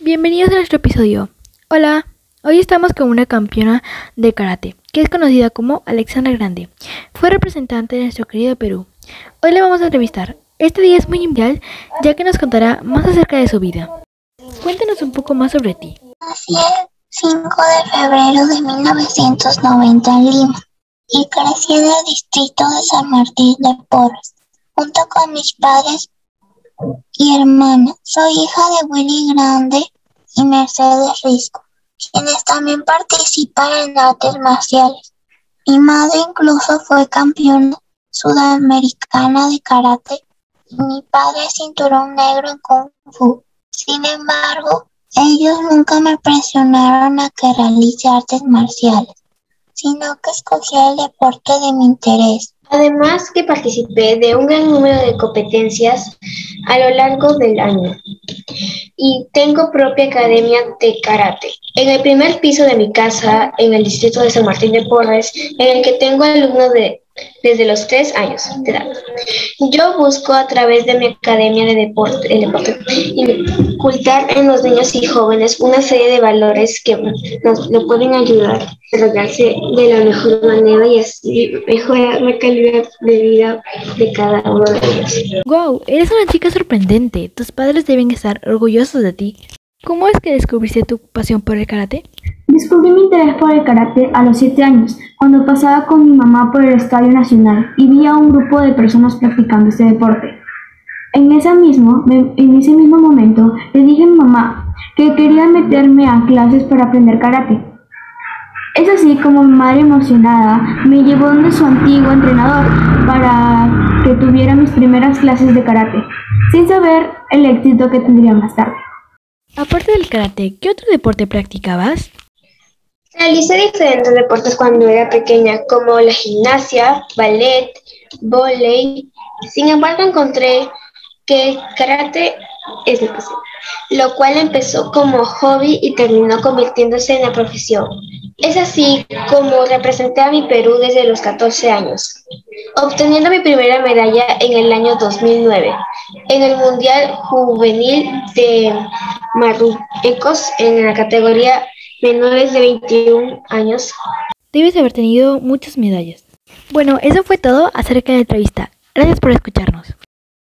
Bienvenidos a nuestro episodio. Hola, hoy estamos con una campeona de karate, que es conocida como Alexandra Grande. Fue representante de nuestro querido Perú. Hoy le vamos a entrevistar. Este día es muy especial ya que nos contará más acerca de su vida. Cuéntanos un poco más sobre ti. Nací el 5 de febrero de 1990 en Lima y crecí en el distrito de San Martín de Porres, junto con mis padres y hermana. Soy hija de Willy Grande y Mercedes Risco, quienes también participan en artes marciales. Mi madre incluso fue campeona sudamericana de karate y mi padre cinturón negro en kung fu. Sin embargo, ellos nunca me presionaron a que realice artes marciales, sino que escogí el deporte de mi interés. Además que participé de un gran número de competencias a lo largo del año y tengo propia academia de karate. En el primer piso de mi casa, en el distrito de San Martín de Porres, en el que tengo alumnos de desde los tres años de edad. Yo busco a través de mi academia de deporte, el deporte inculcar en los niños y jóvenes una serie de valores que nos lo pueden ayudar a desarrollarse de la mejor manera y así mejorar la calidad de vida de cada uno de ellos. ¡Wow! Eres una chica sorprendente. Tus padres deben estar orgullosos de ti. ¿Cómo es que descubriste tu pasión por el karate? Descubrí mi interés por el karate a los 7 años, cuando pasaba con mi mamá por el Estadio Nacional y vi a un grupo de personas practicando este deporte. En, ese mismo, momento le dije a mi mamá que quería meterme a clases para aprender karate. Es así como mi madre emocionada me llevó donde su antiguo entrenador para que tuviera mis primeras clases de karate, sin saber el éxito que tendría más tarde. Aparte del karate, ¿qué otro deporte practicabas? Realicé diferentes deportes cuando era pequeña, como la gimnasia, ballet, volei. Sin embargo, encontré que el karate es mi pasión, lo cual empezó como hobby y terminó convirtiéndose en la profesión. Es así como representé a mi Perú desde los 14 años, obteniendo mi primera medalla en el año 2009 en el Mundial Juvenil de Marruecos en la categoría menores de 21 años. Debes haber tenido muchas medallas. Bueno, eso fue todo acerca de la entrevista. Gracias por escucharnos.